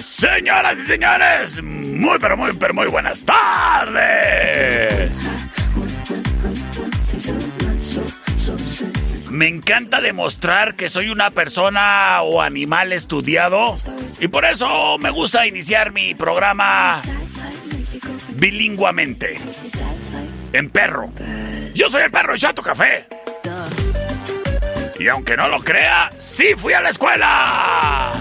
Señoras y señores, muy pero muy pero muy buenas tardes. Me encanta demostrar que soy una persona o animal estudiado y por eso me gusta iniciar mi programa bilingüamente. En perro. Yo soy el perro Chato Café. Y aunque no lo crea, sí fui a la escuela.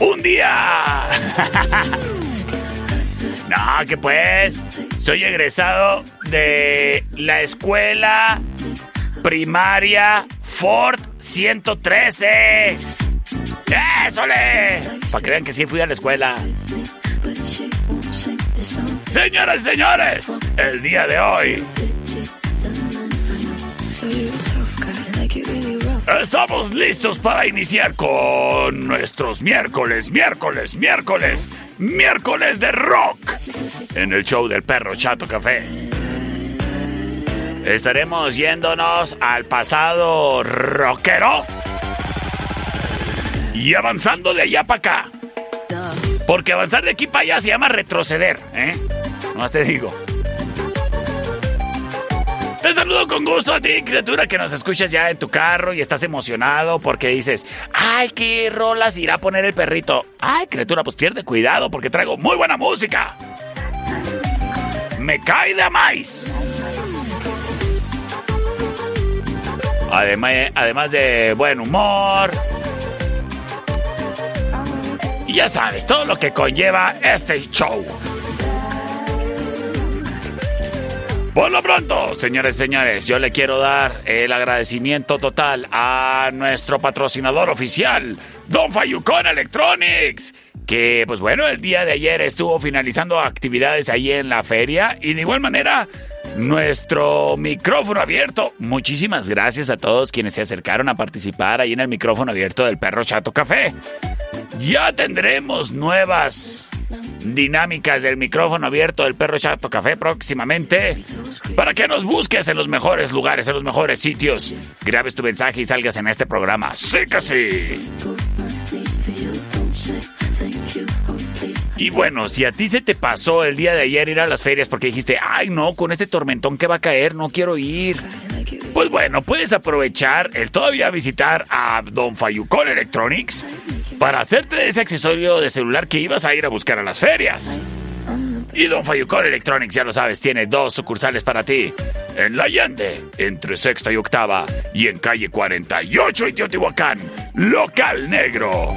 Un día. no, que pues. Soy egresado de la escuela primaria Ford 113. ¡Ésole! Para que vean que sí fui a la escuela. Señoras y señores, el día de hoy estamos listos para iniciar con nuestros miércoles, miércoles, miércoles, miércoles de rock en el show del perro Chato Café. Estaremos yéndonos al pasado rockero y avanzando de allá para acá. Porque avanzar de aquí para allá se llama retroceder, ¿eh? No te digo. Te saludo con gusto a ti, criatura, que nos escuchas ya en tu carro y estás emocionado porque dices, ay, qué rolas irá a poner el perrito. Ay, criatura, pues pierde cuidado porque traigo muy buena música. Me cae de más. Además, además de buen humor. Y ya sabes, todo lo que conlleva este show. Por lo pronto, señores señores, yo le quiero dar el agradecimiento total a nuestro patrocinador oficial, Don Fayucón Electronics. Que, pues bueno, el día de ayer estuvo finalizando actividades ahí en la feria y de igual manera nuestro micrófono abierto. Muchísimas gracias a todos quienes se acercaron a participar ahí en el micrófono abierto del Perro Chato Café. Ya tendremos nuevas dinámicas del micrófono abierto del Perro Chato Café próximamente para que nos busques en los mejores lugares, en los mejores sitios. Grabes tu mensaje y salgas en este programa. ¡Sí que sí! Y bueno, si a ti se te pasó el día de ayer ir a las ferias porque dijiste, ay no, con este tormentón que va a caer, no quiero ir. Pues bueno, puedes aprovechar el todavía visitar a Don Fayucón Electronics para hacerte ese accesorio de celular que ibas a ir a buscar a las ferias. Y Don Fayucón Electronics, ya lo sabes, tiene dos sucursales para ti. En La Allende, entre sexta y octava, y en calle 48 y Teotihuacán, local negro.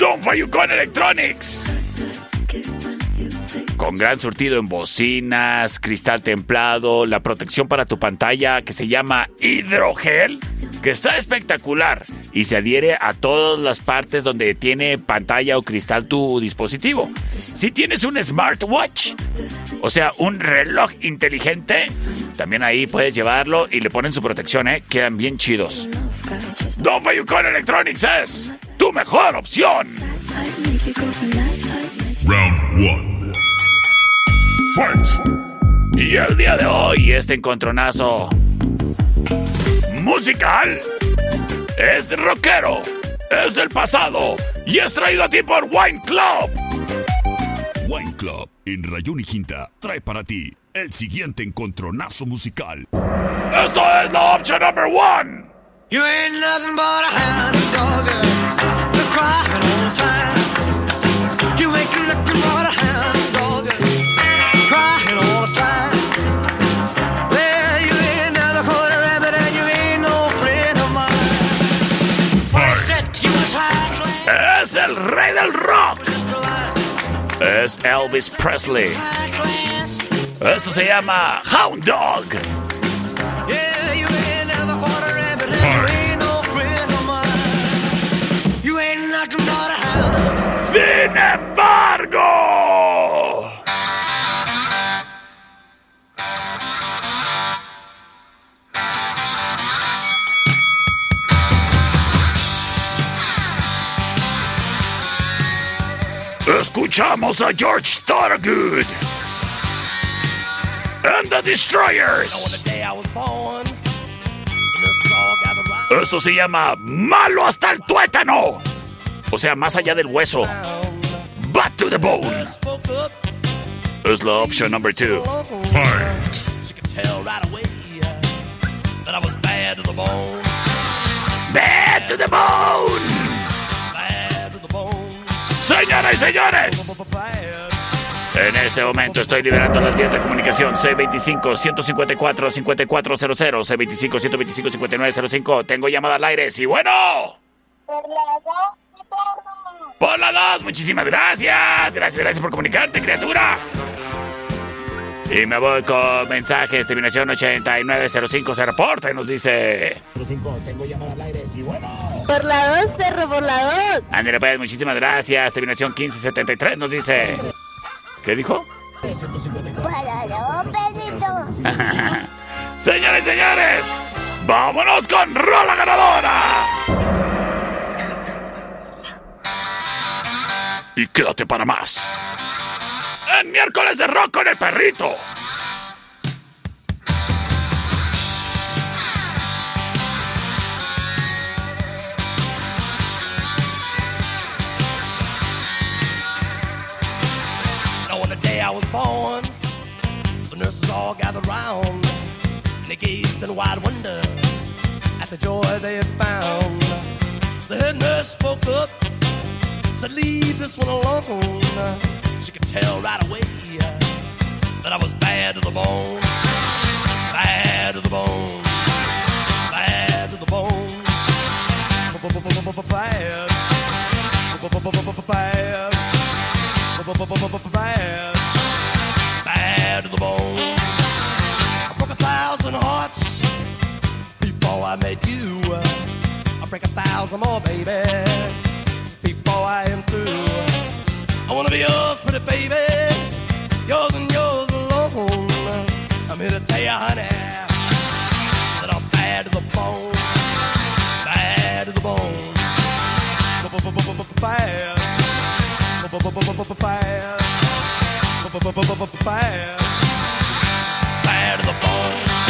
Don Fayucón Electronics. Con gran surtido en bocinas, cristal templado, la protección para tu pantalla que se llama hidrogel, que está espectacular y se adhiere a todas las partes donde tiene pantalla o cristal tu dispositivo. Si tienes un smartwatch, o sea, un reloj inteligente, También ahí puedes llevarlo y le ponen su protección, ¿eh? Quedan bien chidos. Don Fayucon Electronics es tu mejor opción. Round one. Fight. Y el día de hoy, este encontronazo musical es rockero, es del pasado y es traído a ti por Wine Club. Wine Club en Rayón y Quinta trae para ti el siguiente encontronazo musical. Esto es la opción number one. You ain't nothing but a hound dog. Es el rey del rock. Es Elvis Presley. Esto se llama Hound Dog. Sin embargo. Escuchamos a George Thorogood. And the Destroyers. Esto se llama Malo hasta el tuétano. O sea, más allá del hueso. Back to the bone. Es la opción number two. she could tell right away that I was bad to the bone, Back to the bone. bad to the bone, Señoras y señores, en este momento estoy liberando las vías de comunicación C25-154-5400, C25-125-5905. Tengo llamada al aire, sí, bueno. Por la dos. Por la 2, muchísimas gracias. Gracias, gracias por comunicarte, criatura. Y me voy con mensajes, terminación 8905 se reporta y nos dice... Tengo llamada al aire, sí, bueno. Por la dos, perro, por la dos. André Pérez, muchísimas gracias. Terminación 1573 nos dice... ¿Qué dijo? Por la dos, perrito. Señores y señores, vámonos con Rola Ganadora. Y quédate para más. En miércoles de rock con el perrito. On the day I was born, the nurses all gathered round, and they gazed in wide wonder at the joy they had found. The head nurse spoke up, said, Leave this one alone. She could tell right away that I was bad to the bone, bad to the bone, bad to the bone, bad, bad, bad, bad to the bone. I broke a thousand hearts before I met you. I break a thousand more, baby, you, honey, that I'm bad to the bone, bad to the bone, bad, bad, bad, to the bone.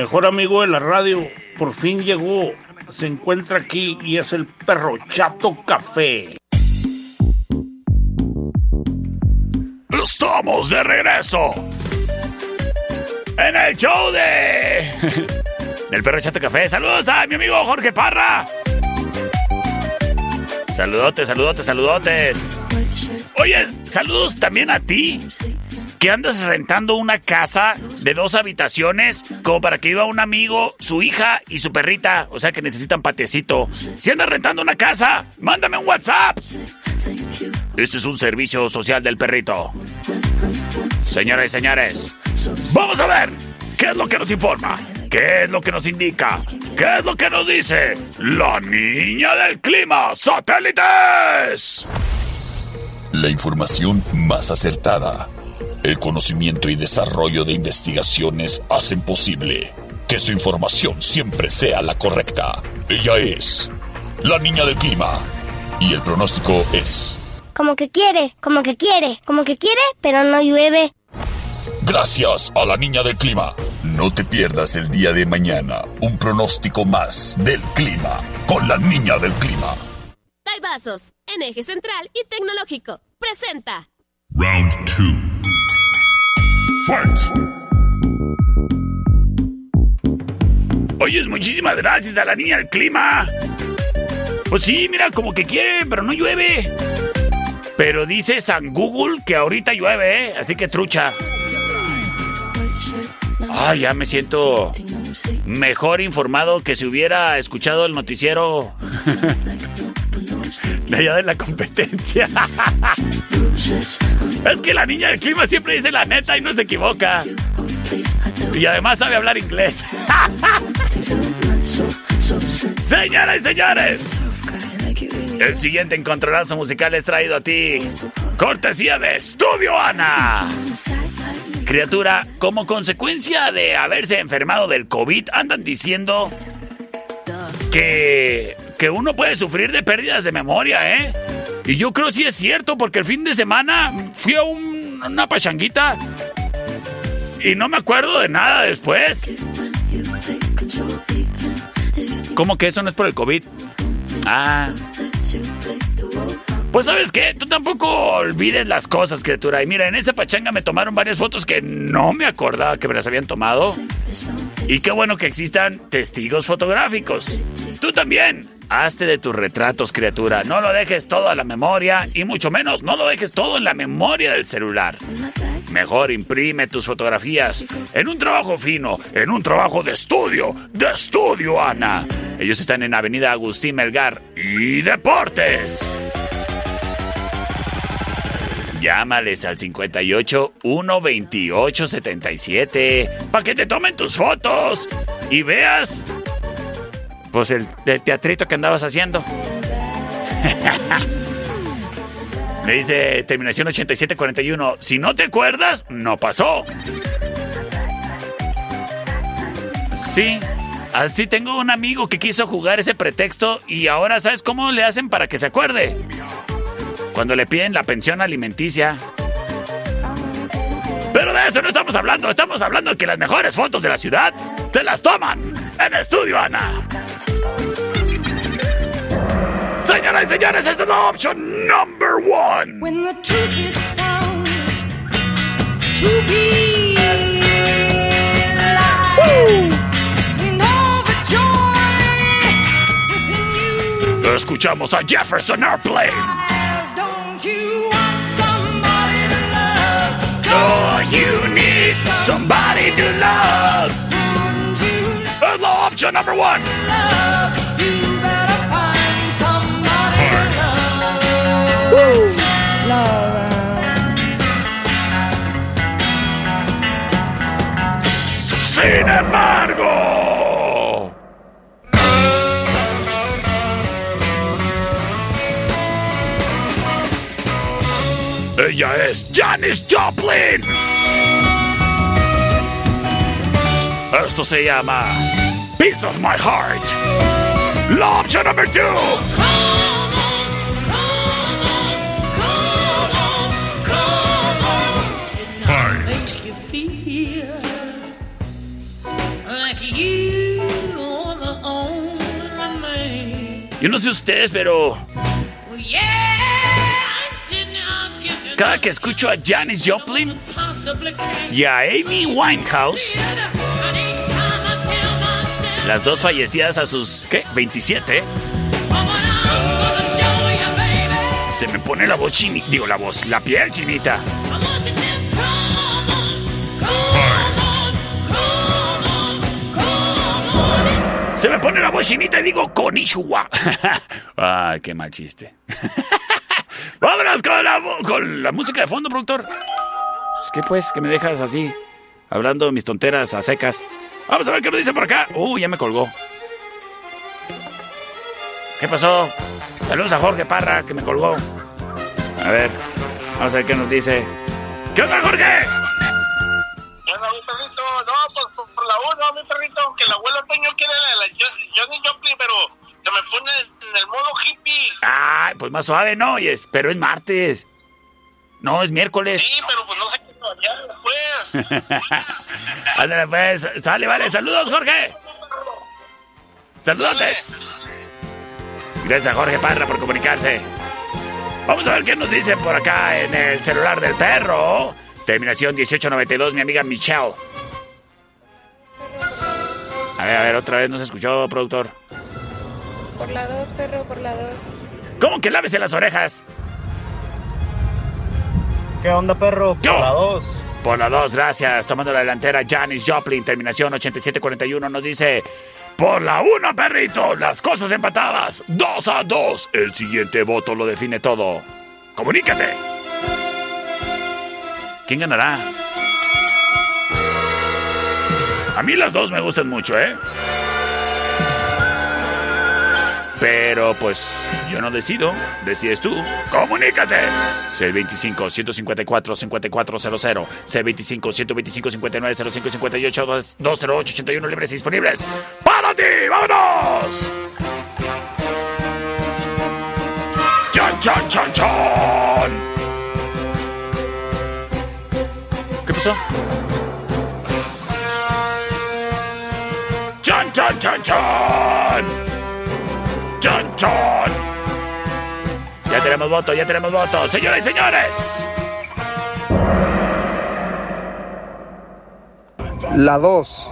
Mejor amigo de la radio por fin llegó. Se encuentra aquí y es el perro Chato Café. Estamos de regreso. En el show de... del perro Chato Café. Saludos a mi amigo Jorge Parra. Saludotes, saludotes, saludotes. Oye, saludos también a ti. Que andas rentando una casa de dos habitaciones como para que viva un amigo, su hija y su perrita. O sea que necesitan patiecito. Si andas rentando una casa, mándame un WhatsApp. Este es un servicio social del perrito. Señoras y señores, vamos a ver qué es lo que nos informa, qué es lo que nos indica, qué es lo que nos dice la niña del clima, satélites. La información más acertada. El conocimiento y desarrollo de investigaciones hacen posible que su información siempre sea la correcta. Ella es la niña del clima. Y el pronóstico es... Como que quiere, como que quiere, como que quiere, pero no llueve. Gracias a la niña del clima. No te pierdas el día de mañana un pronóstico más del clima con la niña del clima. Vasos, en eje central y tecnológico. Presenta. Round 2. Fight. Oyes, muchísimas gracias a la niña del clima. Pues sí, mira, como que quiere, pero no llueve. Pero dice San Google que ahorita llueve, ¿eh? Así que trucha. Ay, ya me siento mejor informado que si hubiera escuchado el noticiero de allá de la competencia. es que la niña del clima siempre dice la neta y no se equivoca. Y además sabe hablar inglés. Señoras y señores, el siguiente encontronazo musical es traído a ti. Cortesía de Estudio Ana. Criatura, como consecuencia de haberse enfermado del COVID, andan diciendo que, que uno puede sufrir de pérdidas de memoria, ¿eh? Y yo creo sí es cierto, porque el fin de semana fui a un- una pachanguita y no me acuerdo de nada después. ¿Cómo que eso no es por el COVID? Ah, Pues sabes qué, tú tampoco olvides las cosas, criatura. Y mira, en esa pachanga me tomaron varias fotos que no me acordaba que me las habían tomado. Y qué bueno que existan testigos fotográficos. Tú también. Hazte de tus retratos, criatura. No lo dejes todo a la memoria y mucho menos no lo dejes todo en la memoria del celular. Mejor imprime tus fotografías en un trabajo fino, en un trabajo de estudio, de estudio, Ana. Ellos están en Avenida Agustín Melgar y Deportes. Llámales al 58 128 77 para que te tomen tus fotos y veas pues el, el teatrito que andabas haciendo. Me dice terminación 8741. Si no te acuerdas, no pasó. Sí, así tengo un amigo que quiso jugar ese pretexto y ahora sabes cómo le hacen para que se acuerde. Cuando le piden la pensión alimenticia. Pero de eso no estamos hablando, estamos hablando de que las mejores fotos de la ciudad te las toman en estudio, Ana. Señoras y señores, esta es la opción number one. When the truth is found to be lies, and all the joy within you Escuchamos a Jefferson Airplane. Don't you want somebody to love? Oh, you need somebody to love. Wouldn't you Es la opción number one. love? You Sin embargo. Ella es Janis Joplin. Esto se llama Piece of My Heart. La opción número 2. Yo no sé ustedes, pero cada que escucho a Janis Joplin y a Amy Winehouse, las dos fallecidas a sus, ¿qué? 27, woman, I'm gonna show you, baby. se me pone la voz chinita, digo la voz, la piel chinita. Pone la voz chinita y digo Konnichiwa. Ay, qué mal chiste. Vámonos con la, mu- con la música de fondo, productor. Pues, ¿Qué pues? Que me dejas así, hablando mis tonteras a secas. Vamos a ver qué nos dice por acá. Uy, ya me colgó. ¿Qué pasó? Saludos a Jorge Parra, que me colgó. A ver, vamos a ver qué nos dice. ¿Qué onda, Jorge? Bueno, perrito, no, pues por, la uno, mi perrito, aunque el abuelo Toño quiere la, la Jo- Johnny Joplin, pero se me pone en el modo hippie. Ay, pues más suave, ¿no? Oyes, pero es martes. No, es miércoles. Sí, pero pues no sé qué después. Ándale, pues, sale, vale. Saludos, Jorge. Saludotes. Gracias a Jorge Parra por comunicarse. Vamos a ver qué nos dicen por acá en el celular del perro. Terminación 1892, mi amiga Michelle. A ver, a ver, otra vez no se escuchó, productor. Por la 2, perro, por la 2. ¿Cómo que lávese las orejas? ¿Qué onda, perro? Yo. Por la 2. Por la 2, gracias. Tomando la delantera, Janis Joplin, terminación 8741, nos dice... Por la 1, perrito, las cosas empatadas. 2 a 2. El siguiente voto lo define todo. Comunícate. ¿Quién ganará? A mí las dos me gustan mucho, ¿eh? Pero pues yo no decido, decides tú. ¡Comunícate! C25-154-5400, C25-125-59-05-58, 208-81 libres y disponibles. ¡Para ti! ¡Vámonos! ¡Chan, chan, chan, chan! ¿Qué pasó? chan, chan, chan. Chan. Ya tenemos voto, ya tenemos voto. Señores y señores. La 2.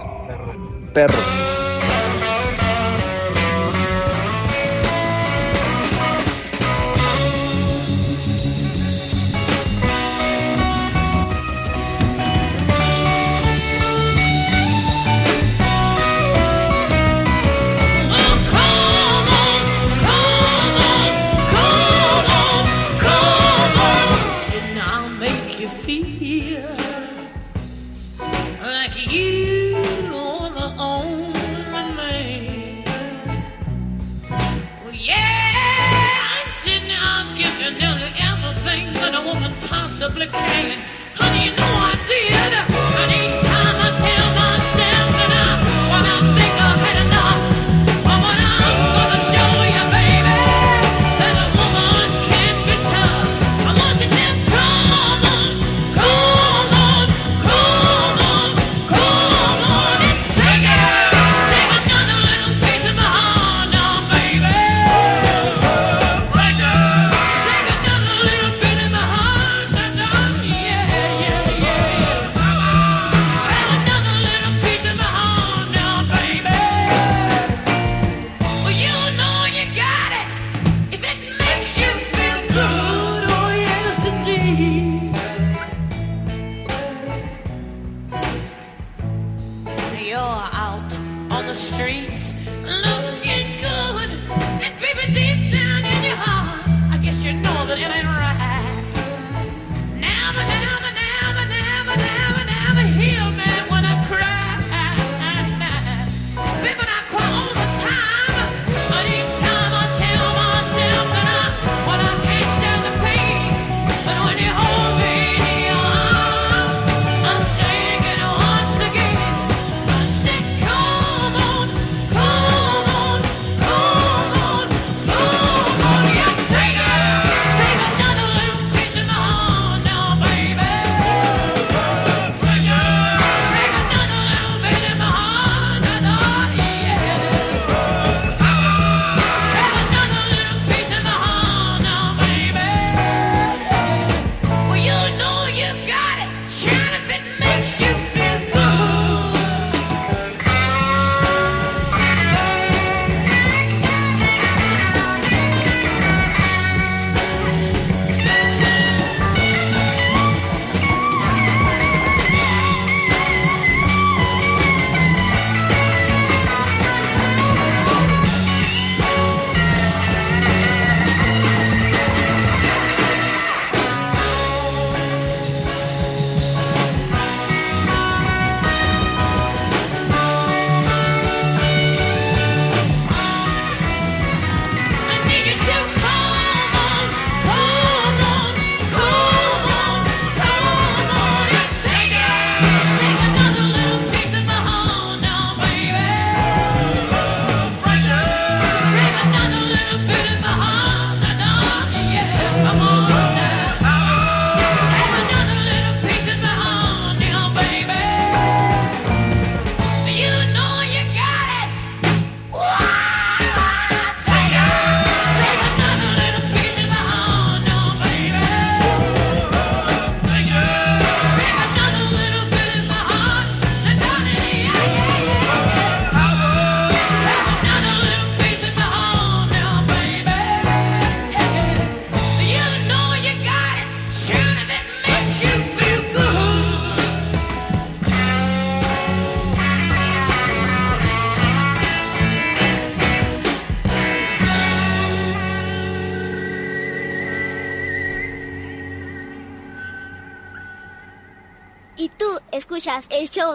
Perro.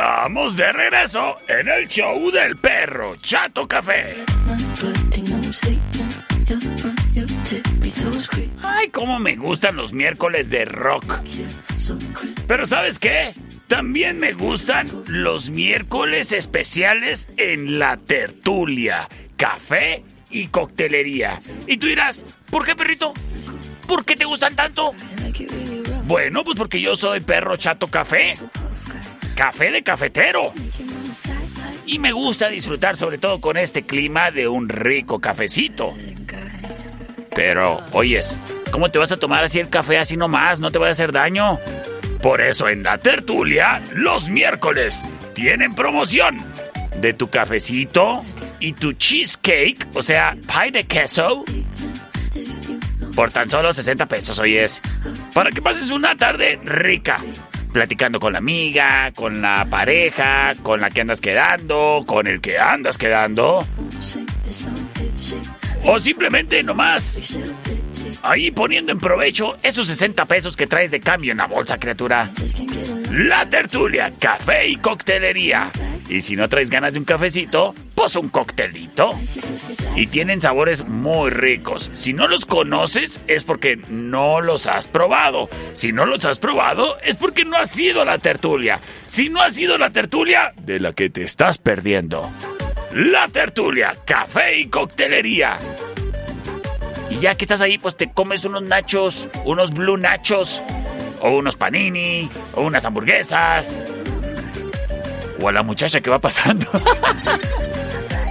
Estamos de regreso en el show del perro Chato Café. Ay, cómo me gustan los miércoles de rock. Pero ¿sabes qué? También me gustan los miércoles especiales en la tertulia, café y coctelería. Y tú dirás, ¿por qué perrito? ¿Por qué te gustan tanto? Bueno, pues porque yo soy perro chato café. Café de cafetero. Y me gusta disfrutar sobre todo con este clima de un rico cafecito. Pero, oyes, ¿cómo te vas a tomar así el café así nomás? No te va a hacer daño. Por eso en la tertulia, los miércoles, tienen promoción de tu cafecito y tu cheesecake, o sea, pie de queso, por tan solo 60 pesos, oyes. Para que pases una tarde rica. Platicando con la amiga, con la pareja, con la que andas quedando, con el que andas quedando. O simplemente nomás ahí poniendo en provecho esos 60 pesos que traes de cambio en la bolsa, criatura. La tertulia, café y coctelería. Y si no traes ganas de un cafecito, pues un coctelito. Y tienen sabores muy ricos. Si no los conoces es porque no los has probado. Si no los has probado es porque no has ido a la tertulia. Si no has ido a la tertulia, de la que te estás perdiendo. La tertulia, café y coctelería. Y ya que estás ahí, pues te comes unos nachos, unos blue nachos, o unos panini, o unas hamburguesas. O a la muchacha que va pasando.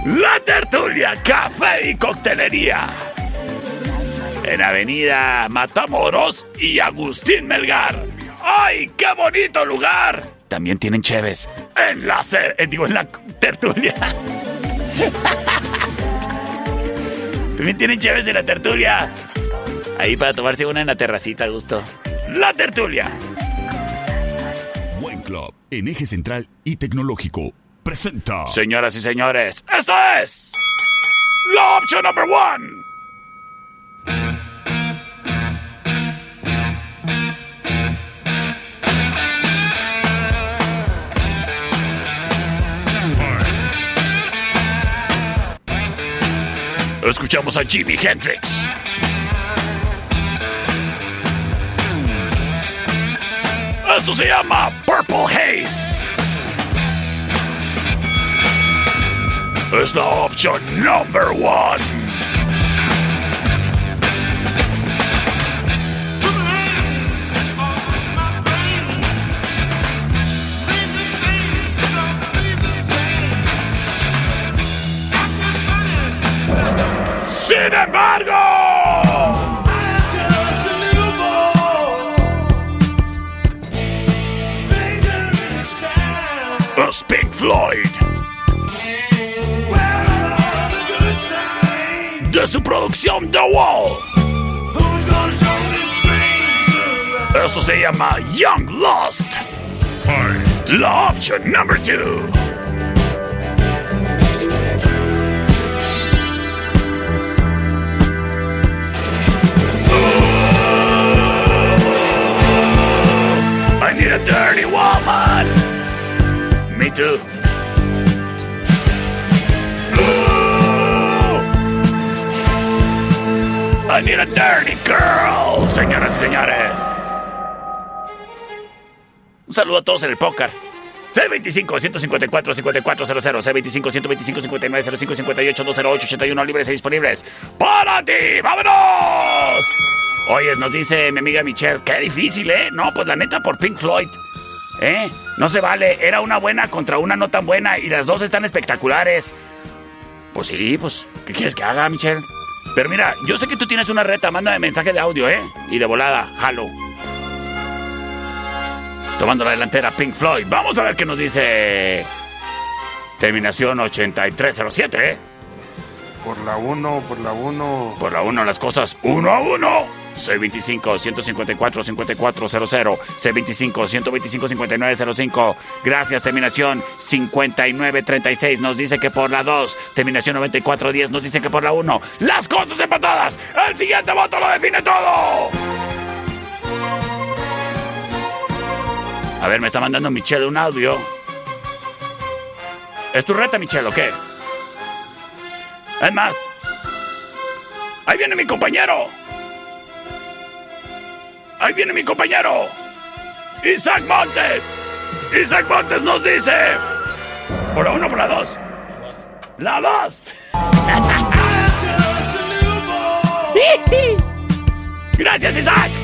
La tertulia, café y coctelería. En Avenida Matamoros y Agustín Melgar. ¡Ay, qué bonito lugar! También tienen cheves. En la, eh, digo, en la tertulia. También tienen cheves en la tertulia. Ahí para tomarse una en la terracita, a gusto. La tertulia. Buen Club, en eje central y tecnológico, presenta. Señoras y señores, esta es la opción number one. Escuchamos a Jimi Hendrix. Esto se llama Purple Haze. Es la opción number one. Sin embargo... Los Pink Floyd. De su producción The Wall. Esto se llama Young Lost. La opción número 2. A dirty woman. Me too. I need a dirty girl, señoras y señores. Un saludo a todos en el póker. C25-154-5400, C25-125-5905-58-208-81 libres y disponibles para ti. ¡Vámonos! Oye, nos dice mi amiga Michelle, qué difícil, ¿eh? No, pues la neta por Pink Floyd. ¿Eh? No se vale, era una buena contra una no tan buena y las dos están espectaculares. Pues sí, pues, ¿qué quieres que haga, Michelle? Pero mira, yo sé que tú tienes una reta, mándame mensaje de audio, ¿eh? Y de volada, jalo. Tomando la delantera Pink Floyd. Vamos a ver qué nos dice. Terminación 8307, ¿eh? Por la 1, por la 1. Por la 1 las cosas 1 a 1. C25-154-5400. C25-125-5905. Gracias, terminación 5936. Nos dice que por la 2. Terminación 9410 nos dice que por la 1. Las cosas empatadas. El siguiente voto lo define todo. A ver, me está mandando Michelle un audio. ¿Es tu reta, Michelle, o qué? Es más. Ahí viene mi compañero. Ahí viene mi compañero. Isaac Montes. Isaac Montes nos dice. Por uno, por la dos. La dos. Gracias, Isaac.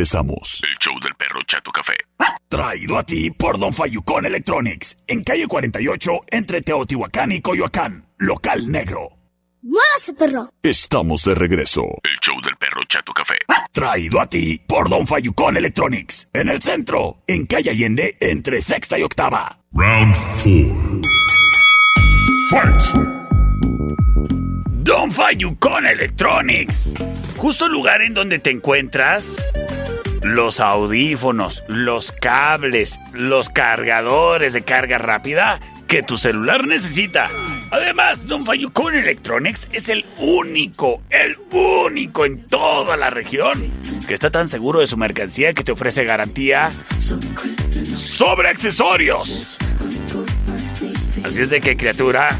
Regresamos. El show del perro Chato Café. Traído a ti por Don Fayucón Electronics. En calle 48, entre Teotihuacán y Coyoacán. Local negro. ¡Muévase, perro! Estamos de regreso. El show del perro Chato Café. Traído a ti por Don Fayucón Electronics. En el centro, en calle Allende, entre sexta y octava. Round 4. Fight! Don Fayucón Electronics. Justo el lugar en donde te encuentras. Los audífonos, los cables, los cargadores de carga rápida que tu celular necesita. Además, Don Fayucón Electronics es el único, el único en toda la región que está tan seguro de su mercancía que te ofrece garantía sobre accesorios. Así es de que, criatura,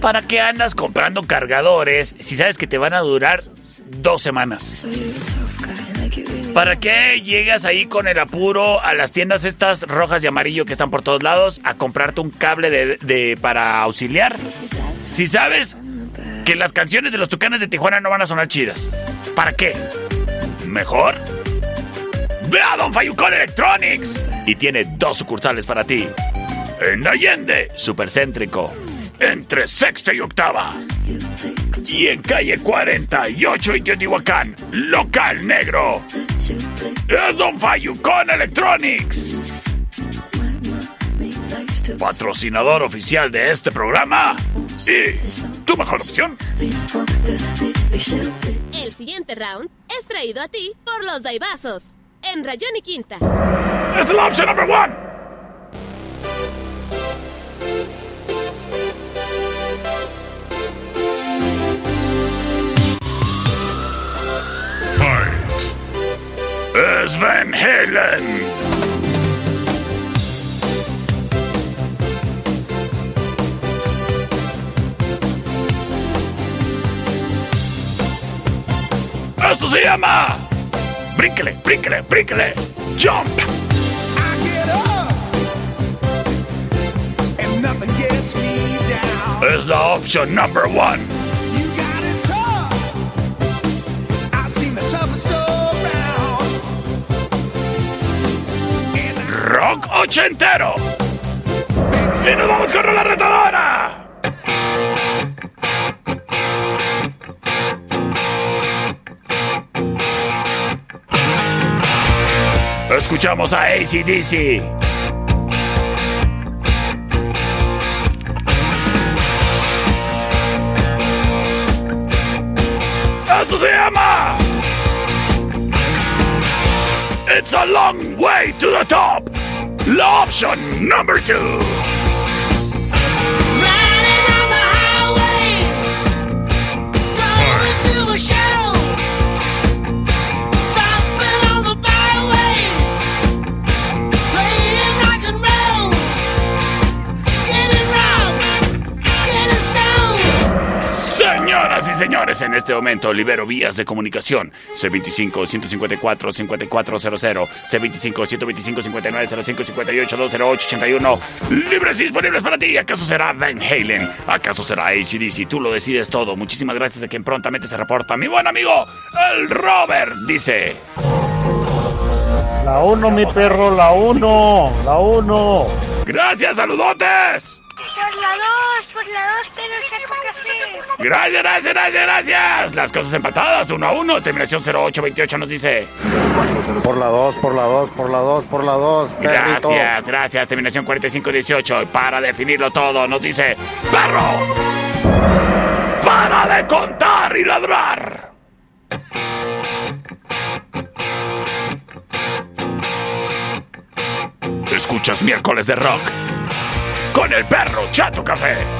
¿para qué andas comprando cargadores si sabes que te van a durar dos semanas? ¿Para qué llegas ahí con el apuro a las tiendas estas rojas y amarillo que están por todos lados a comprarte un cable de, para auxiliar? Si sabes que las canciones de los tucanes de Tijuana no van a sonar chidas. ¿Para qué? Mejor. Ve a Don Fayucón Electronics y tiene dos sucursales para ti. En Allende, supercéntrico. Entre sexta y octava. Y en calle 48 y Teotihuacán, local negro. Es Don Fayucón Electronics. patrocinador oficial de este programa y tu mejor opción. El siguiente round es traído a ti por los Daibazos en Rayón y Quinta. Es la opción number one. Es Van Halen. Esto se llama. Brínquele, brínquele, brínquele. Jump. And nothing gets me down. Es la opción number one. Ochentero. Y nos vamos con la retadora. Escuchamos a ACDC. Esto se llama. It's a long way to the top. La opción number two. Señores, en este momento libero vías de comunicación. C25-154-5400, C25-125-5905-58-208-81. Libres y disponibles para ti. ¿Acaso será Van Halen? ¿Acaso será ACDC? Tú lo decides todo. Muchísimas gracias a quien prontamente se reporta. Mi buen amigo, el Robert, dice... La uno, mi perro, la uno, la uno. Gracias, saludotes. Por la dos, por la dos, pero saco café. Gracias, gracias, gracias, gracias. Las cosas empatadas, uno a uno. Terminación 0828 nos dice... Por la 2, por la 2, por la 2, por la 2. perrito. Gracias, gracias. Terminación 4518. Y Para definirlo todo, nos dice: ¡Perro! ¡Para de contar y ladrar! Escuchas miércoles de rock con el perro Chato Café.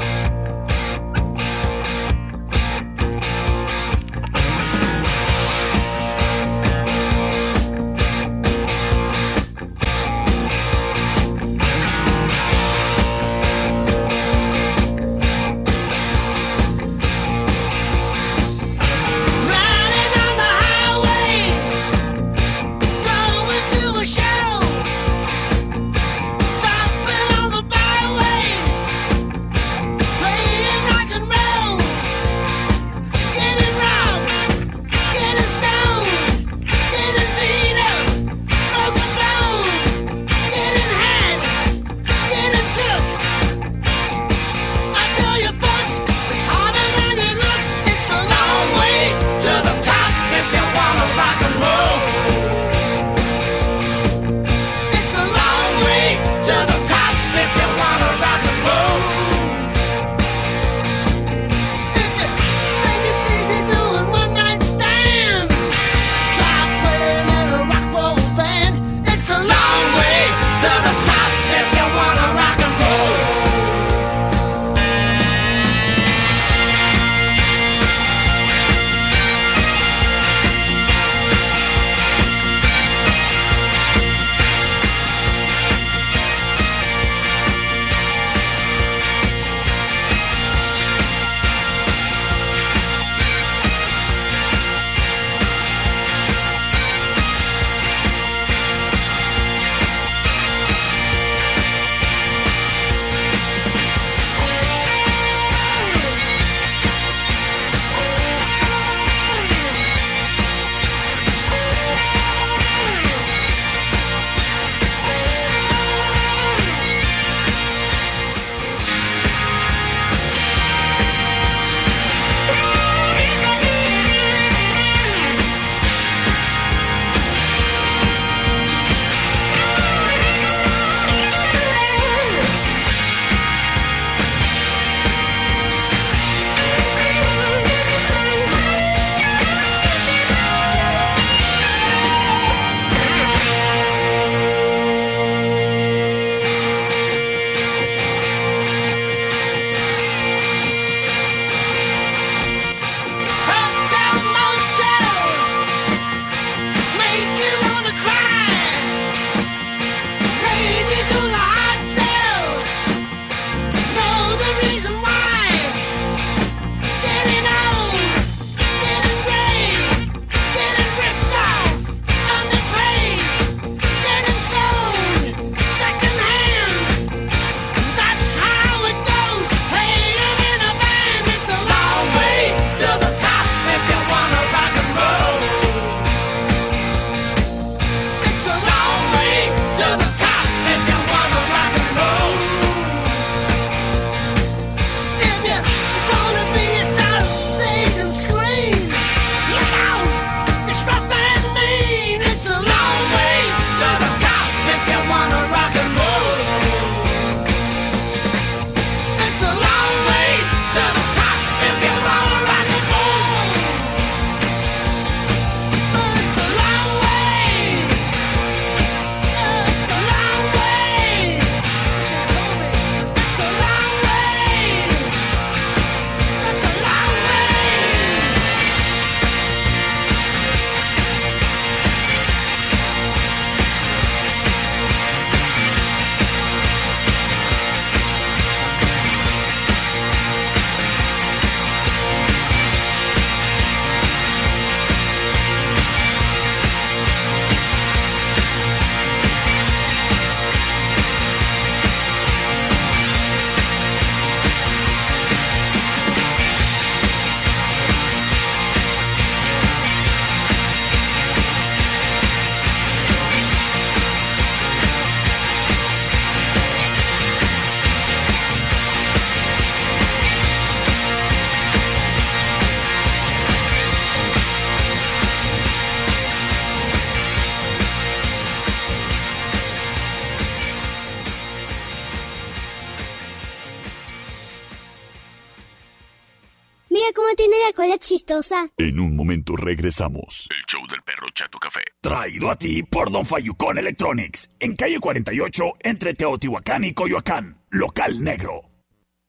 Tiene la cola chistosa. En un momento regresamos. El show del perro Chato Café. Traído a ti por Don Fayucón Electronics. En calle 48, entre Teotihuacán y Coyoacán. Local negro.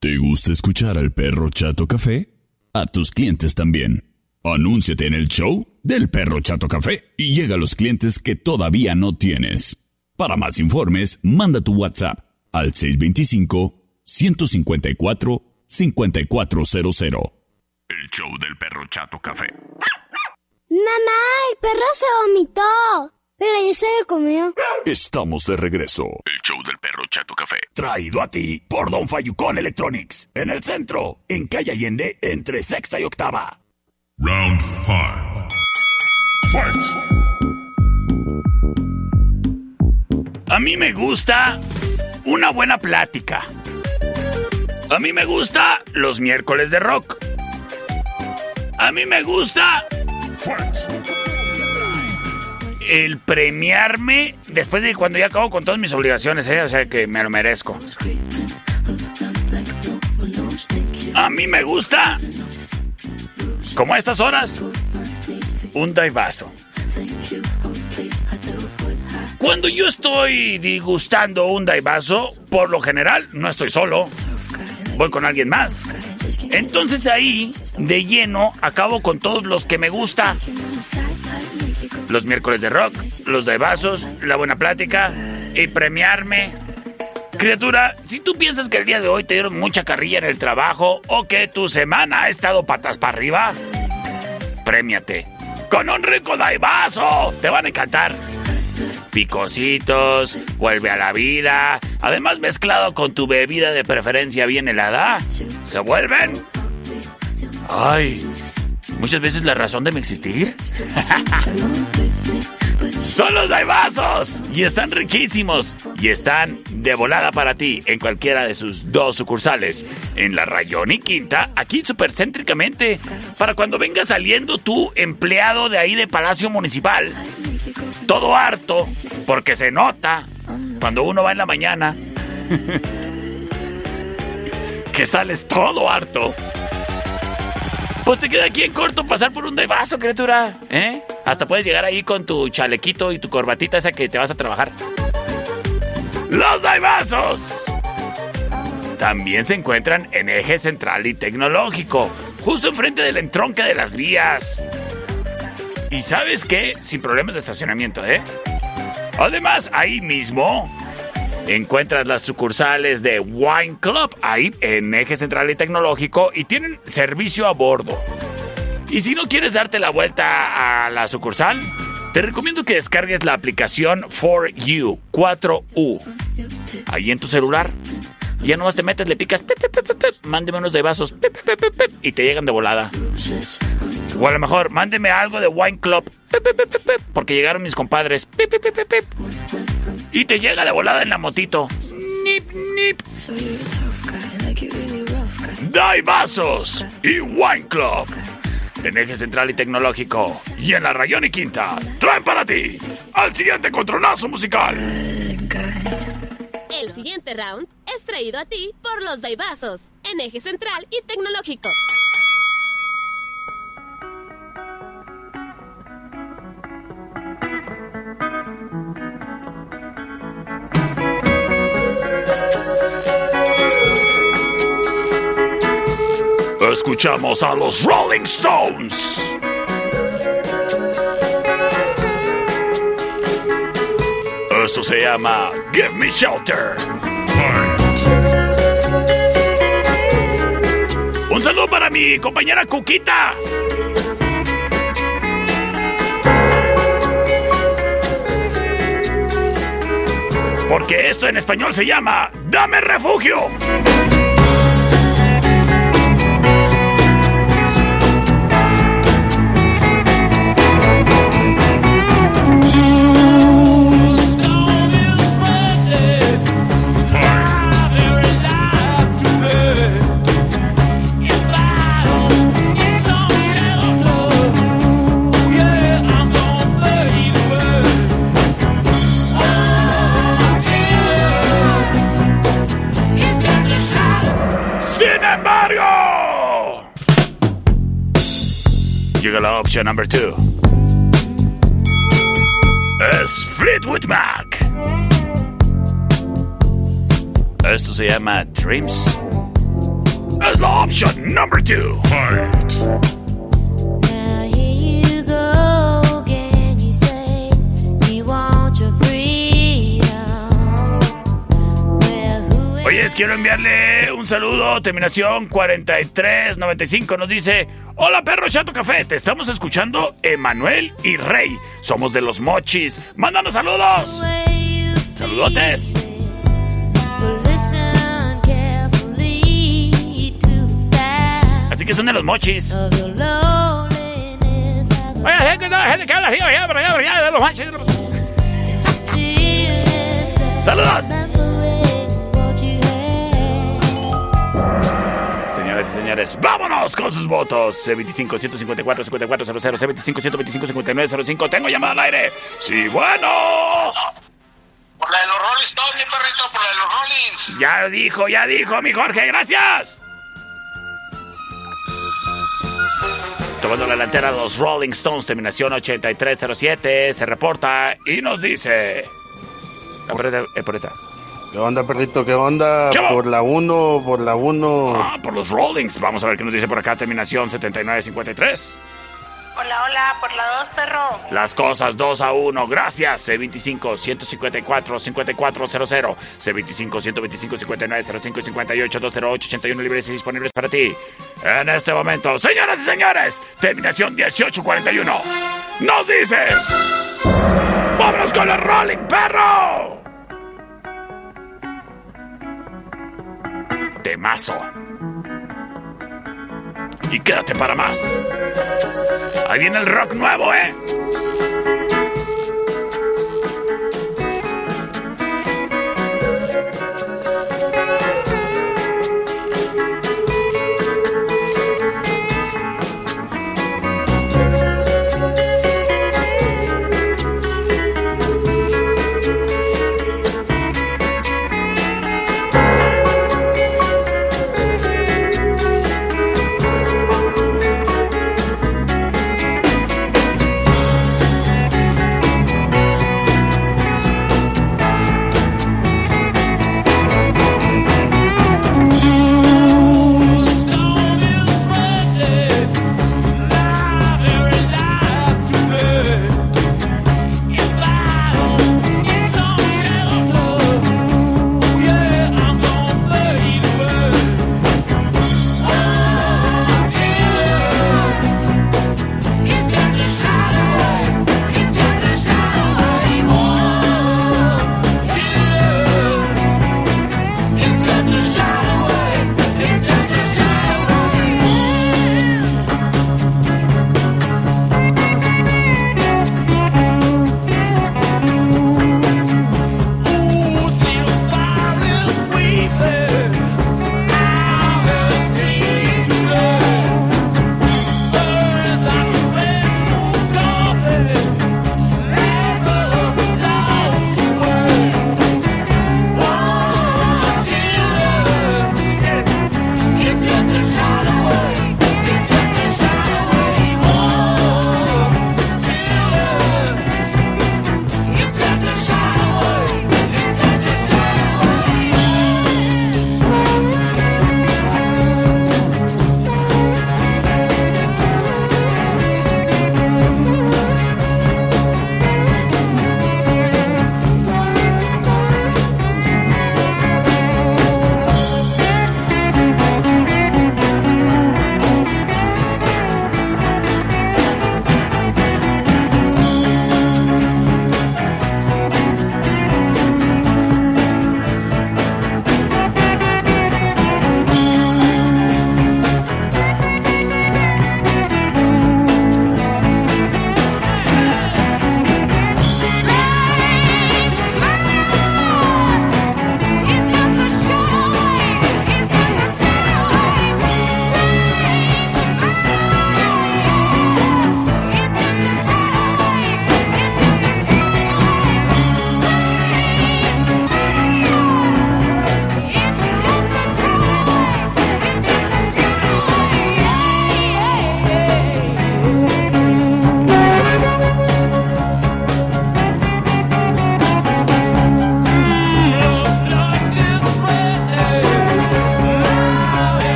¿Te gusta escuchar al perro Chato Café? A tus clientes también. Anúnciate en el show del perro Chato Café y llega a los clientes que todavía no tienes. Para más informes, manda tu WhatsApp al 625-154-5400. El show del perro Chato Café. Mamá, el perro se vomitó. Pero ya se lo comió. Estamos de regreso. El show del perro Chato Café. Traído a ti por Don Fayucón Electronics. En el centro, en calle Allende, entre sexta y octava. Round 5. Fight! A mí me gusta una buena plática. A mí me gusta los miércoles de rock. A mí me gusta el premiarme después de cuando ya acabo con todas mis obligaciones, ¿eh? o sea que me lo merezco. A mí me gusta, como a estas horas, un daivazo. Cuando yo estoy disgustando un daivazo, por lo general no estoy solo, voy con alguien más. Entonces ahí, de lleno, acabo con todos los que me gusta. Los miércoles de rock, los daibazos, la buena plática y premiarme. Criatura, si tú piensas que el día de hoy te dieron mucha carrilla en el trabajo o que tu semana ha estado patas para arriba, premiate con un rico daivazo. Te van a encantar. Picositos, vuelve a la vida. Además, mezclado con tu bebida de preferencia bien helada, se vuelven. Ay, muchas veces la razón de mi existir. Son los daibazos y están riquísimos y están de volada para ti en cualquiera de sus dos sucursales. En la Rayón y Quinta, aquí supercéntricamente, para cuando venga saliendo tu empleado de ahí de Palacio Municipal. Todo harto, porque se nota cuando uno va en la mañana que sales todo harto. Pues te queda aquí en corto pasar por un daivazo, criatura, ¿eh? Hasta puedes llegar ahí con tu chalequito y tu corbatita esa que te vas a trabajar. ¡Los daibazos! También se encuentran en eje central y tecnológico, justo enfrente del entronque de las vías. ¿Y sabes qué? Sin problemas de estacionamiento, ¿eh? Además, ahí mismo encuentras las sucursales de Wine Club, ahí en eje central y tecnológico, y tienen servicio a bordo. Y si no quieres darte la vuelta a la sucursal, te recomiendo que descargues la aplicación 4U, 4U, ahí en tu celular. Ya nomás te metes, le picas, pip, pip, pip, pip, mándeme unos de vasos, y te llegan de volada. O a lo mejor, mándeme algo de Wine Club, porque llegaron mis compadres, y te llega de volada en la motito. Nip, nip. Dai vasos y Wine Club. En eje central y tecnológico. Y en la Rayón y Quinta. Traen para ti al siguiente controlazo musical. El siguiente round es traído a ti por los Daibazos, en eje central y tecnológico. Escuchamos a los Rolling Stones. Esto se llama Give Me Shelter. Un saludo para mi compañera Cuquita. Porque esto en español se llama Dame refugio. La opción number two. Es Fleetwood Mac. Esto se llama Dreams. Es la opción number two. Oye, quiero enviarle un saludo. Terminación 4395 nos dice: Hola, perro Chato Café. Te estamos escuchando, Emanuel y Rey. Somos de los mochis. Mándanos saludos. Saludotes. Así que son de los mochis. Oye, gente, gente que habla así, allá, allá, allá, de los mochis. Saludos. Señores, vámonos con sus votos. C25 154 5400 C25 125 5905. Tengo llamada al aire. Sí, bueno. Por la de los Rolling Stones, mi perrito, por la de los Rollins. Ya dijo, ya dijo, mi Jorge, gracias. Tomando la delantera los Rolling Stones, terminación 8307, se reporta y nos dice. Por eh, por esta. ¿Qué onda, perrito? ¿Qué onda? ¿Qué? Por la 1, por la 1. Ah, por los Rollings. Vamos a ver qué nos dice por acá, terminación 7953. Hola, hola, por la 2, perro. Las cosas 2 a 1, gracias. C25 154 5400 C25 125 59 05 58 208 81 libres y disponibles para ti. En este momento, señoras y señores, terminación 1841. Nos dice. ¡Vámonos con el Rolling Perro! Temazo. Y quédate para más. Ahí viene el rock nuevo, ¿eh?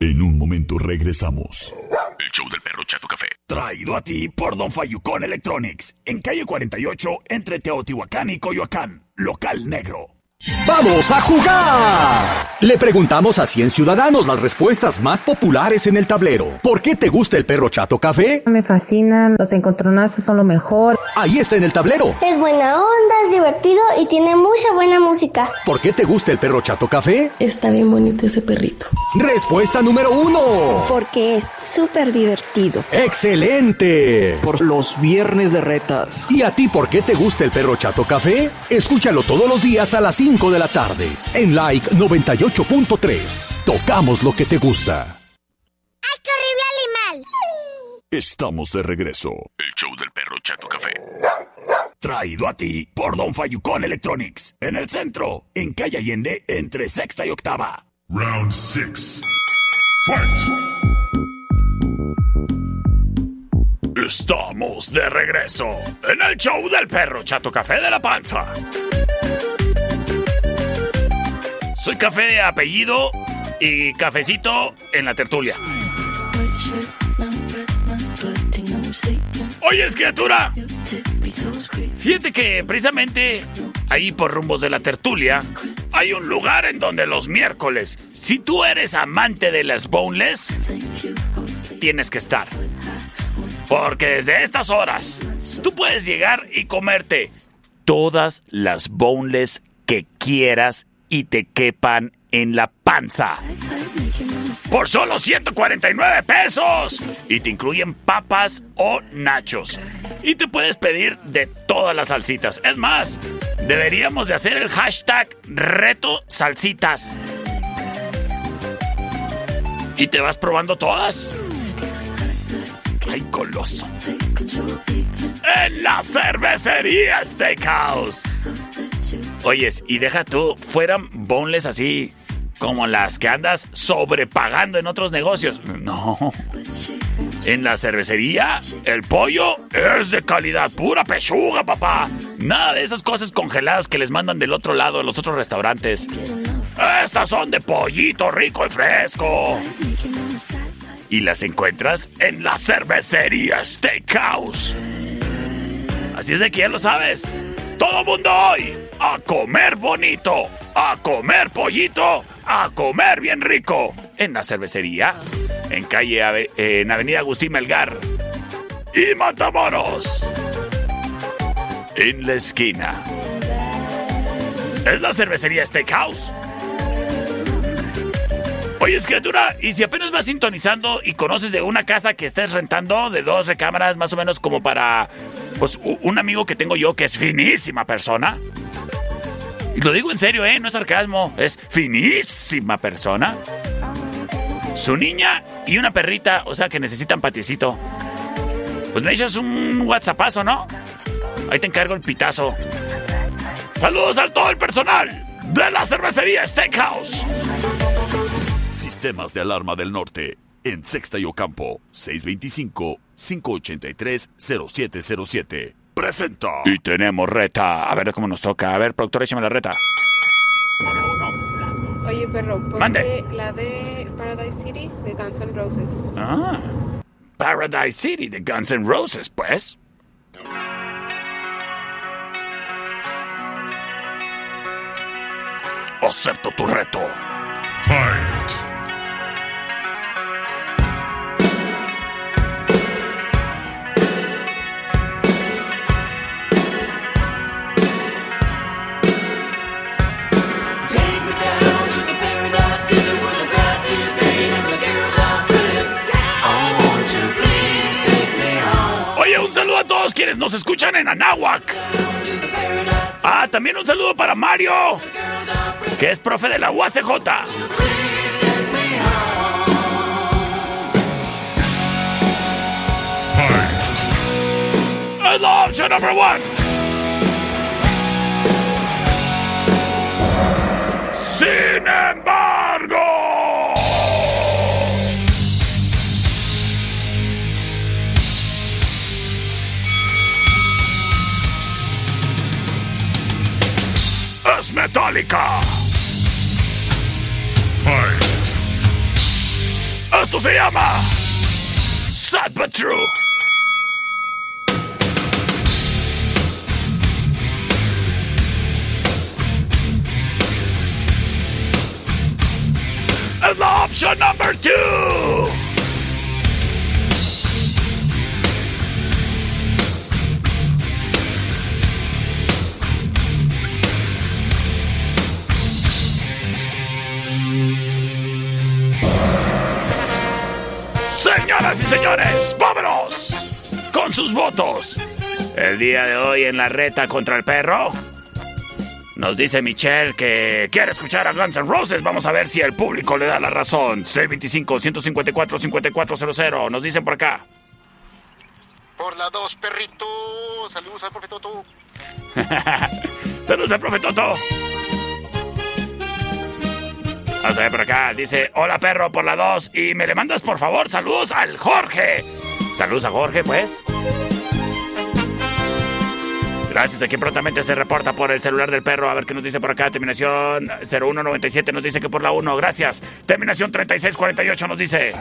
En un momento regresamos. El show del perro Chato Café. Traído a ti por Don Fayucón Electronics. En calle 48, entre Teotihuacán y Coyoacán. Local negro. ¡Vamos a jugar! Le preguntamos a 100 ciudadanos las respuestas más populares en el tablero. ¿Por qué te gusta el perro chato café? Me fascinan, los encontronazos son lo mejor. Ahí está en el tablero. Es buena onda, es divertido y tiene mucha buena música. ¿Por qué te gusta el perro chato café? Está bien bonito ese perrito. Respuesta número uno. Porque es súper divertido. ¡Excelente! Por los viernes de retas. ¿Y a ti por qué te gusta el perro chato café? Escúchalo todos los días a las 5 de la tarde. En Like 98.3. Tocamos lo que te gusta. Estamos de regreso. El show del perro Chato Café. Traído a ti por Don Fayucón Electronics. En el centro, en calle Allende, entre sexta y octava. Round six. Fight! Estamos de regreso en el show del perro Chato Café de la Panza. Soy café de apellido y cafecito en la tertulia. Oye, criatura. Fíjate que precisamente ahí por rumbos de la tertulia hay un lugar en donde los miércoles, si tú eres amante de las boneless, tienes que estar. Porque desde estas horas tú puedes llegar y comerte todas las boneless que quieras y te quepan en la panza. Por solo 149 pesos. Y te incluyen papas o nachos. Y te puedes pedir de todas las salsitas. Es más, deberíamos de hacer el hashtag reto salsitas. Y te vas probando todas. ¡Ay, coloso! En la cervecería Steakhouse. Oyes, y deja tú, fueran boneless así, como las que andas sobrepagando en otros negocios. No. En la cervecería, el pollo es de calidad, pura pechuga, papá. Nada de esas cosas congeladas que les mandan del otro lado de los otros restaurantes. Estas son de pollito rico y fresco. Y las encuentras en la cervecería Steakhouse. Así es de que ya lo sabes. Todo mundo hoy a comer bonito, a comer pollito, a comer bien rico. En la cervecería, en calle en Avenida Agustín Melgar y Matamoros. En la esquina. Es la cervecería Steakhouse. Oye, criatura, y si apenas vas sintonizando y conoces de una casa que estés rentando de dos recámaras, más o menos como para pues un amigo que tengo yo que es finísima persona. Lo digo en serio, ¿eh? No es sarcasmo, es finísima persona. Su niña y una perrita, o sea que necesitan patiecito. Pues me echas un whatsappazo, ¿no? Ahí te encargo el pitazo. Saludos a todo el personal de la cervecería Steakhouse. Sistemas de alarma del norte. En Sexta y Ocampo. 625-583-0707. Presenta. Y tenemos reta. A ver cómo nos toca. A ver, productor, échame la reta. Oye, perro, ponte Mande. la de Paradise City de Guns N' Roses. Ah, Paradise City de Guns N' Roses, pues. Acepto tu reto. Fight! Quienes nos escuchan en Anáhuac. Ah, también un saludo para Mario, que es profe de la UACJ. And the option number one. Sin embargo. Es metálica. Fight! Esto se llama Sad But True. Es la opción number two. Señoras y señores, vámonos con sus votos. El día de hoy en la reta contra el perro. Nos dice Michelle que quiere escuchar a Guns N' Roses. Vamos a ver si el público le da la razón. C25-154-5400. Nos dicen por acá. Por la 2, perrito. Saludos al profe Toto. Saludos al profe Toto. Vamos a ver por acá. Dice, hola perro por la 2. Y me le mandas por favor saludos al Jorge. Saludos a Jorge, pues. Gracias, aquí prontamente se reporta por el celular del perro. A ver qué nos dice por acá. Terminación 0197 nos dice que por la 1. Gracias. Terminación 3648 nos dice.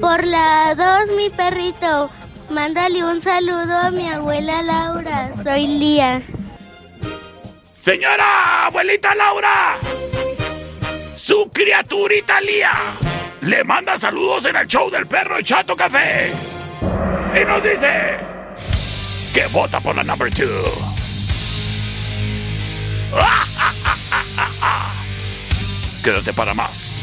Por la 2, mi perrito. Mándale un saludo a mi abuela Laura. Soy Lía. Señora, abuelita Laura. Su criaturita Lía. Le manda saludos en el show del perro Chato Café. Y nos dice que vota por la number two. Quédate para más.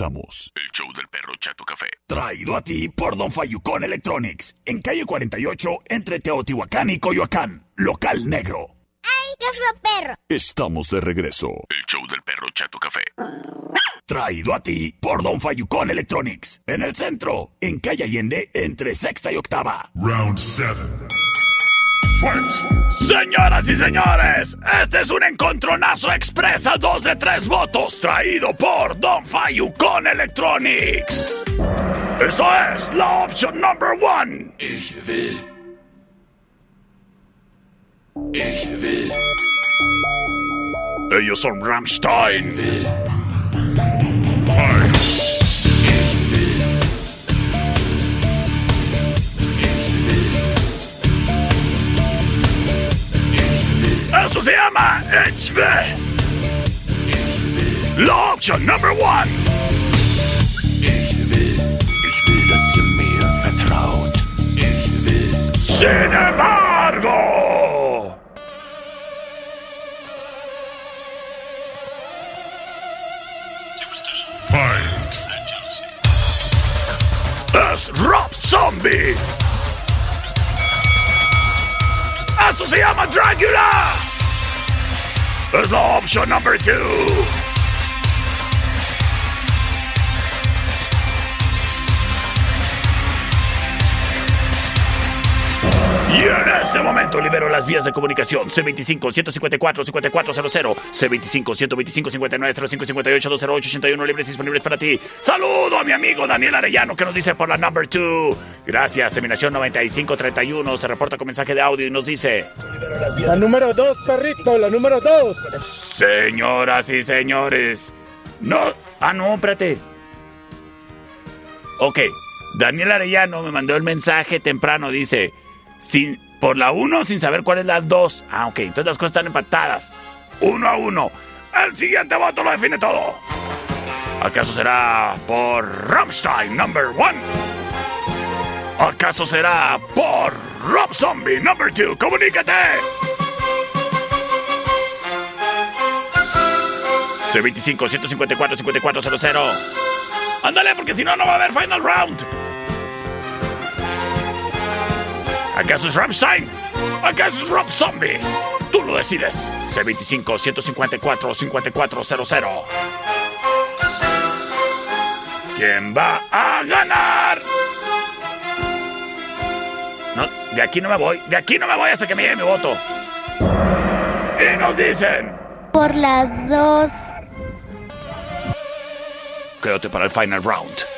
Regresamos. El show del perro Chato Café. Traído a ti por Don Fayucón Electronics. En calle 48, entre Teotihuacán y Coyoacán. Local negro. ¡Ay, qué es perro! Estamos de regreso. El show del perro Chato Café. Traído a ti por Don Fayucón Electronics. En el centro, en calle Allende, entre sexta y octava. Round 7. Señoras y señores, este es un encontronazo expresa 2 de 3 votos traído por Don Fayucón Electronics. Esto es la opción number one. Ich will. Ich will. Ellos son Rammstein. Eso se llama Ich will. La opción number one. Ich will. Ich will, dass ihr mir vertraut. Ich will. Sin embargo. Fight! Es Rob Zombie. Esto se llama Dracula. Es la opción number two. Y en este momento libero las vías de comunicación C25-154-5400, C25-125-5905-58-208-81 libres y disponibles para ti. Saludo a mi amigo Daniel Arellano que nos dice por la number 2. Gracias, terminación 9531. Se reporta con mensaje de audio y nos dice... La número dos, perrito, la número dos. Señoras y señores. No. Ah, no, espérate. Ok. Daniel Arellano me mandó el mensaje temprano. Dice: sin, Por la 1, sin saber cuál es la 2. Ah, ok. Entonces las cosas están empatadas. Uno a uno. El siguiente voto lo define todo. ¿Acaso será por Rammstein number 1? ¿Acaso será por Rob Zombie number 2? ¡Comunícate! C25 154 5400. Ándale, porque si no, no va a haber final round. ¿Acaso es Rammstein? ¿Acaso es Rob Zombie? Tú lo decides. C25 154 5400. ¿Quién va a ganar? No, de aquí no me voy. De aquí no me voy hasta que me llegue mi voto. Y nos dicen. Por la dos. Quédate para el final round.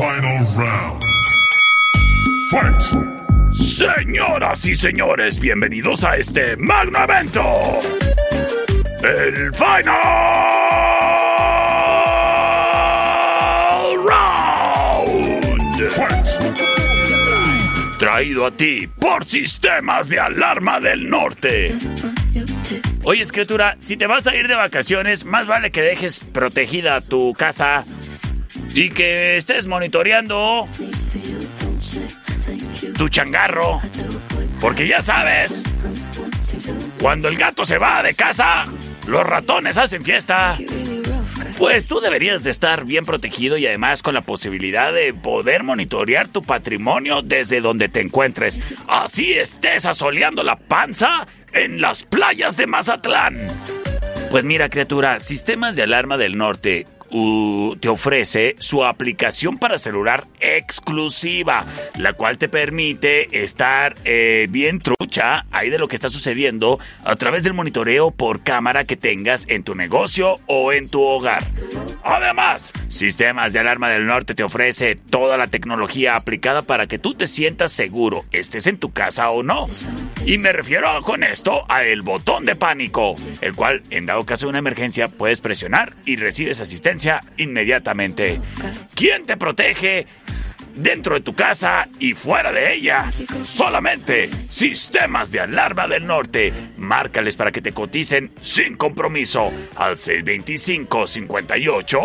Final round. Fight. Señoras y señores, bienvenidos a este magno evento. El Final Round. Fight. Traído a ti por Sistemas de Alarma del Norte. Oye, escritura, si te vas a ir de vacaciones, más vale que dejes protegida tu casa y que estés monitoreando tu changarro. Porque ya sabes, cuando el gato se va de casa, los ratones hacen fiesta. Pues tú deberías de estar bien protegido y además con la posibilidad de poder monitorear tu patrimonio desde donde te encuentres. Así estés asoleando la panza en las playas de Mazatlán. Pues mira, criatura, Sistemas de Alarma del Norte te ofrece su aplicación para celular exclusiva, la cual te permite estar eh, bien trucha ahí de lo que está sucediendo a través del monitoreo por cámara que tengas en tu negocio o en tu hogar. Además, Sistemas de Alarma del Norte te ofrece toda la tecnología aplicada para que tú te sientas seguro, estés en tu casa o no. Y me refiero con esto a el botón de pánico, el cual en dado caso de una emergencia puedes presionar y recibes asistencia inmediatamente. ¿Quién te protege? Dentro de tu casa y fuera de ella. Solamente Sistemas de Alarma del Norte. Márcales para que te coticen sin compromiso al 625 58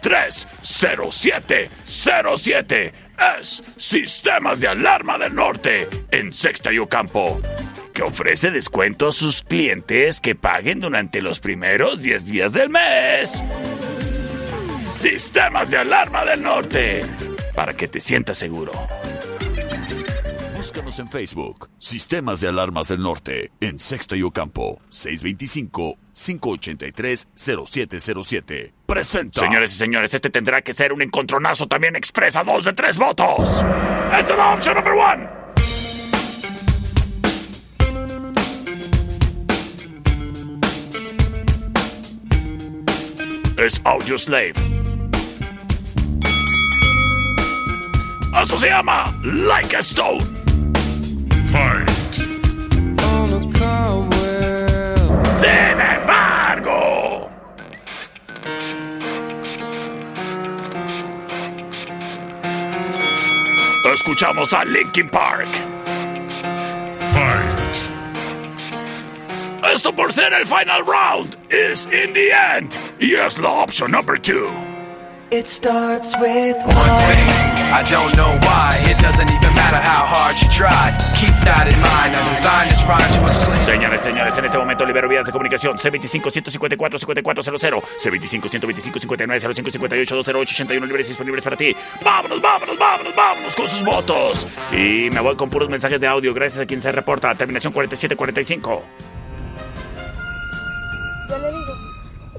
30707. Es Sistemas de Alarma del Norte en Sexta y Ocampo. Que ofrece descuento a sus clientes que paguen durante los primeros 10 días del mes. Sistemas de Alarma del Norte. Para que te sientas seguro. Búscanos en Facebook, Sistemas de Alarmas del Norte, en Sexta y Ocampo, 625-583-0707. Presenta. Señores y señores, este tendrá que ser un encontronazo también expresa dos de tres votos. Esta es la opción number one. Es Audio Slave. Eso se llama Like a Stone. Sin embargo. Escuchamos a Linkin Park. Esto por ser el final round is in the end. Y es la opción number two. It starts with One thing, I don't know why. It doesn't even matter how hard you try. Keep that in mind. I designed this rhyme to explain. Señores, señores, en este momento libero vías de comunicación C25-154-5400, C25-125-59-05-58-208-81 libres disponibles para ti. Vámonos, vámonos, vámonos, vámonos con sus votos. Y me voy con puros mensajes de audio, gracias a quien se reporta. Terminación 4745. Yo le digo,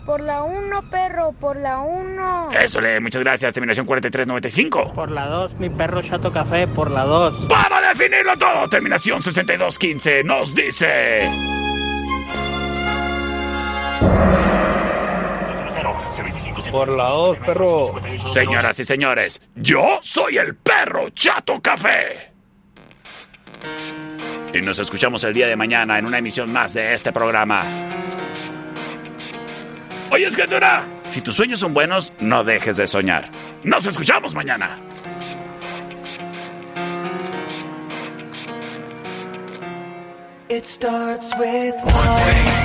por la 1, perro, por la 1. Eso le, muchas gracias. Terminación 4395. Por la 2, mi perro Chato Café, por la 2. Para definirlo todo, terminación 6215 nos dice. Por la 2, perro. Señoras y señores, yo soy el perro Chato Café. Y nos escuchamos el día de mañana en una emisión más de este programa. Oye, escritura, si tus sueños son buenos, no dejes de soñar. Nos escuchamos mañana. It starts with One thing,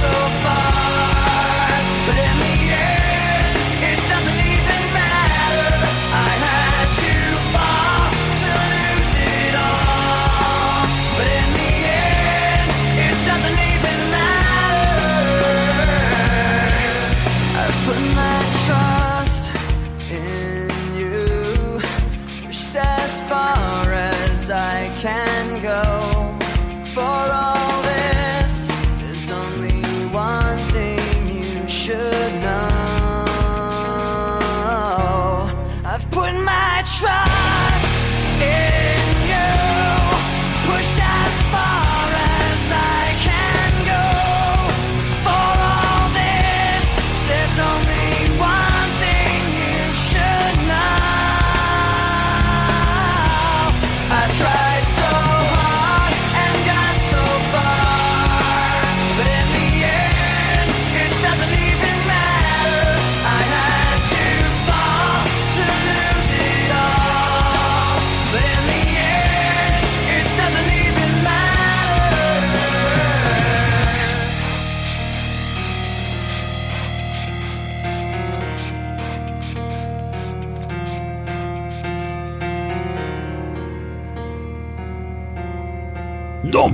so far. But in